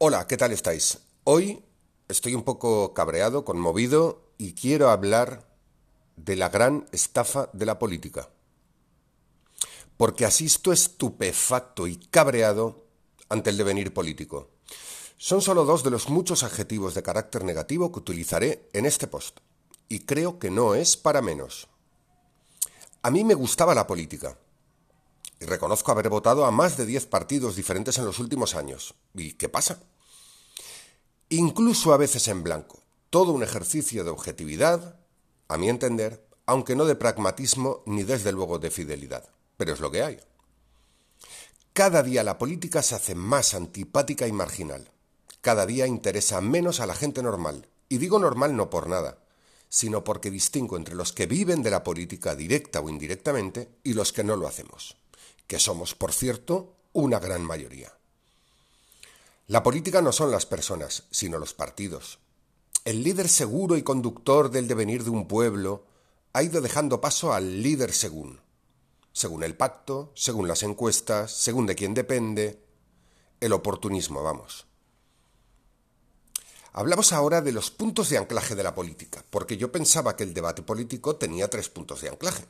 Hola, ¿qué tal estáis? Hoy estoy un poco cabreado, conmovido y quiero hablar de la gran estafa de la política. Porque asisto estupefacto y cabreado ante el devenir político. Son solo dos de los muchos adjetivos de carácter negativo que utilizaré en este post. Y creo que no es para menos. A mí me gustaba la política y reconozco haber votado a más de 10 partidos diferentes en los últimos años. ¿Y qué pasa? Incluso a veces en blanco. Todo un ejercicio de objetividad, a mi entender, aunque no de pragmatismo ni desde luego de fidelidad. Pero es lo que hay. Cada día la política se hace más antipática y marginal. Cada día interesa menos a la gente normal. Y digo normal no por nada, sino porque distingo entre los que viven de la política directa o indirectamente y los que no lo hacemos que somos, por cierto, una gran mayoría. La política no son las personas, sino los partidos. El líder seguro y conductor del devenir de un pueblo ha ido dejando paso al líder según, según el pacto, según las encuestas, según de quién depende, el oportunismo, vamos. Hablamos ahora de los puntos de anclaje de la política, porque yo pensaba que el debate político tenía tres puntos de anclaje.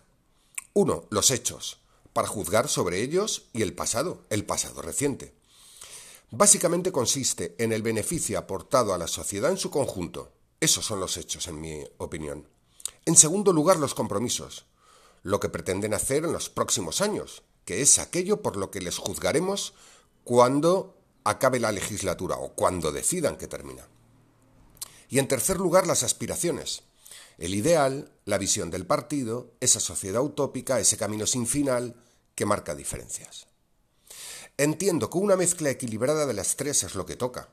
Uno, los hechos, para juzgar sobre ellos y el pasado, el pasado reciente. Básicamente consiste en el beneficio aportado a la sociedad en su conjunto. Esos son los hechos, en mi opinión. En segundo lugar, los compromisos, lo que pretenden hacer en los próximos años, que es aquello por lo que les juzgaremos cuando acabe la legislatura o cuando decidan que termina. Y en tercer lugar, las aspiraciones, el ideal, la visión del partido, esa sociedad utópica, ese camino sin final, que marca diferencias. Entiendo que una mezcla equilibrada de las tres es lo que toca,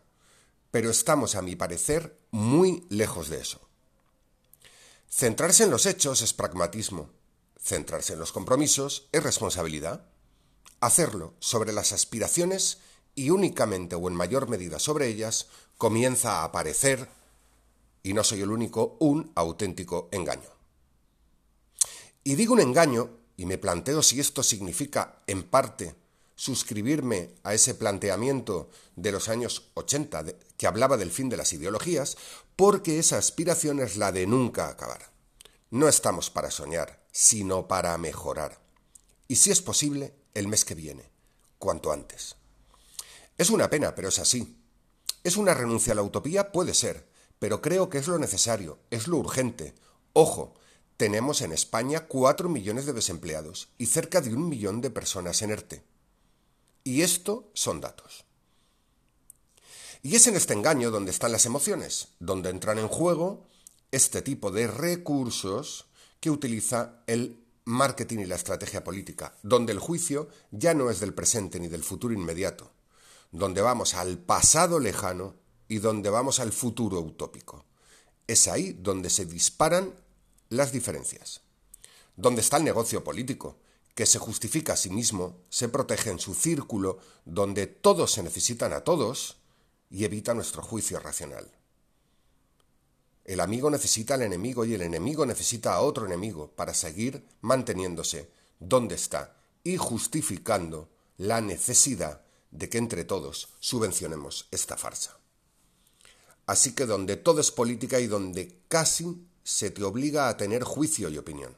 pero estamos, a mi parecer, muy lejos de eso. Centrarse en los hechos es pragmatismo, centrarse en los compromisos es responsabilidad. Hacerlo sobre las aspiraciones y únicamente o en mayor medida sobre ellas comienza a aparecer, y no soy el único, un auténtico engaño. Y digo un engaño y me planteo si esto significa, en parte, suscribirme a ese planteamiento de los años 80 que hablaba del fin de las ideologías, porque esa aspiración es la de nunca acabar. No estamos para soñar, sino para mejorar. Y si es posible, el mes que viene, cuanto antes. Es una pena, pero es así. ¿Es una renuncia a la utopía? Puede ser, pero creo que es lo necesario, es lo urgente. Ojo, tenemos en España 4 millones de desempleados y cerca de un millón de personas en ERTE. Y esto son datos. Y es en este engaño donde están las emociones, donde entran en juego este tipo de recursos que utiliza el marketing y la estrategia política, donde el juicio ya no es del presente ni del futuro inmediato, donde vamos al pasado lejano y donde vamos al futuro utópico. Es ahí donde se disparan las diferencias. ¿Dónde está el negocio político? que se justifica a sí mismo, se protege en su círculo, donde todos se necesitan a todos, y evita nuestro juicio racional. El amigo necesita al enemigo y el enemigo necesita a otro enemigo para seguir manteniéndose donde está y justificando la necesidad de que entre todos subvencionemos esta farsa. Así que donde todo es política y donde casi se te obliga a tener juicio y opinión.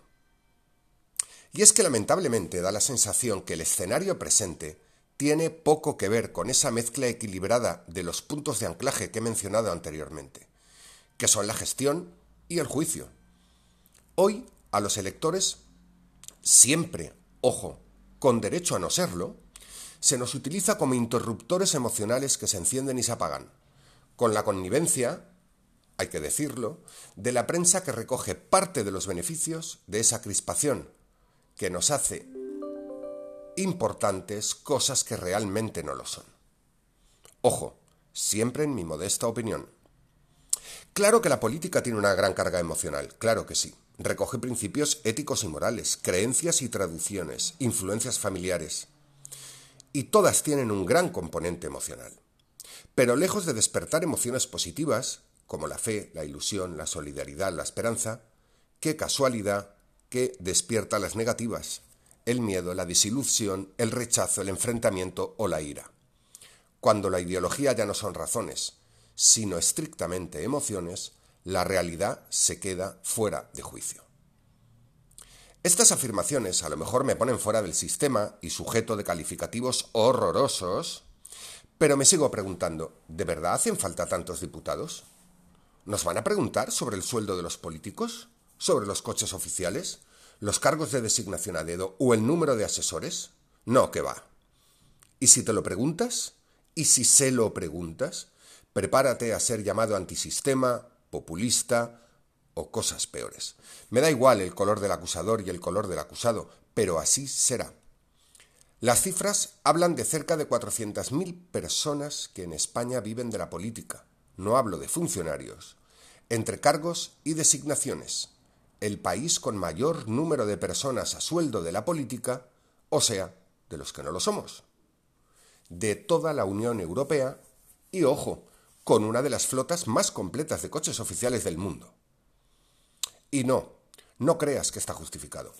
Y es que lamentablemente da la sensación que el escenario presente tiene poco que ver con esa mezcla equilibrada de los puntos de anclaje que he mencionado anteriormente, que son la gestión y el juicio. Hoy, a los electores, siempre, ojo, con derecho a no serlo, se nos utiliza como interruptores emocionales que se encienden y se apagan, con la connivencia hay que decirlo, de la prensa que recoge parte de los beneficios de esa crispación, que nos hace importantes cosas que realmente no lo son. Ojo, siempre en mi modesta opinión. Claro que la política tiene una gran carga emocional, claro que sí. Recoge principios éticos y morales, creencias y traducciones, influencias familiares. Y todas tienen un gran componente emocional. Pero lejos de despertar emociones positivas, como la fe, la ilusión, la solidaridad, la esperanza, qué casualidad que despierta las negativas, el miedo, la desilusión, el rechazo, el enfrentamiento o la ira. cuando la ideología ya no son razones, sino estrictamente emociones, la realidad se queda fuera de juicio. Estas afirmaciones a lo mejor me ponen fuera del sistema y sujeto de calificativos horrorosos, pero me sigo preguntando, ¿de verdad hacen falta tantos diputados? ¿Nos van a preguntar sobre el sueldo de los políticos? ¿Sobre los coches oficiales? ¿Los cargos de designación a dedo o el número de asesores? No, que va. ¿Y si te lo preguntas? ¿Y si se lo preguntas? Prepárate a ser llamado antisistema, populista o cosas peores. Me da igual el color del acusador y el color del acusado, pero así será. Las cifras hablan de cerca de 400.000 personas que en España viven de la política. No hablo de funcionarios. Entre cargos y designaciones. El país con mayor número de personas a sueldo de la política, o sea, de los que no lo somos. De toda la Unión Europea y, ojo, con una de las flotas más completas de coches oficiales del mundo. Y no, no creas que está justificado,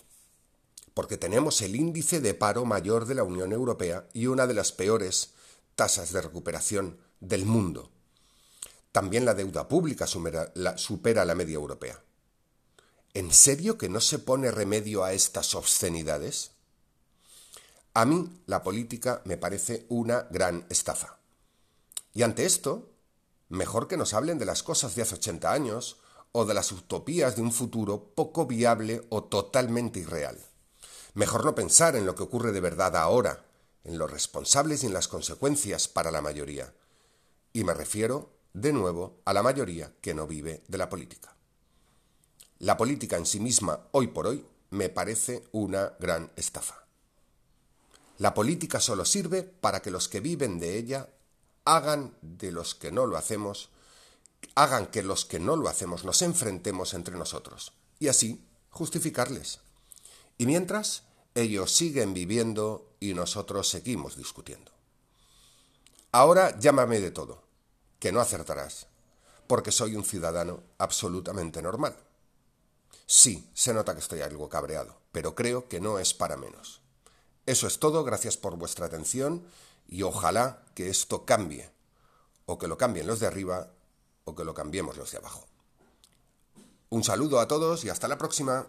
porque tenemos el índice de paro mayor de la Unión Europea y una de las peores tasas de recuperación del mundo. También la deuda pública supera la, supera la media europea. ¿En serio que no se pone remedio a estas obscenidades? A mí la política me parece una gran estafa. Y ante esto, Mejor que nos hablen de las cosas de hace 80 años o de las utopías de un futuro poco viable o totalmente irreal. Mejor no pensar en lo que ocurre de verdad ahora, en los responsables y en las consecuencias para la mayoría. Y me refiero, de nuevo, a la mayoría que no vive de la política. La política en sí misma, hoy por hoy, me parece una gran estafa. La política solo sirve para que los que viven de ella hagan de los que no lo hacemos, hagan que los que no lo hacemos nos enfrentemos entre nosotros y así justificarles. Y mientras, ellos siguen viviendo y nosotros seguimos discutiendo. Ahora llámame de todo, que no acertarás, porque soy un ciudadano absolutamente normal. Sí, se nota que estoy algo cabreado, pero creo que no es para menos. Eso es todo, gracias por vuestra atención y ojalá que esto cambie, o que lo cambien los de arriba, o que lo cambiemos los de abajo. Un saludo a todos y hasta la próxima.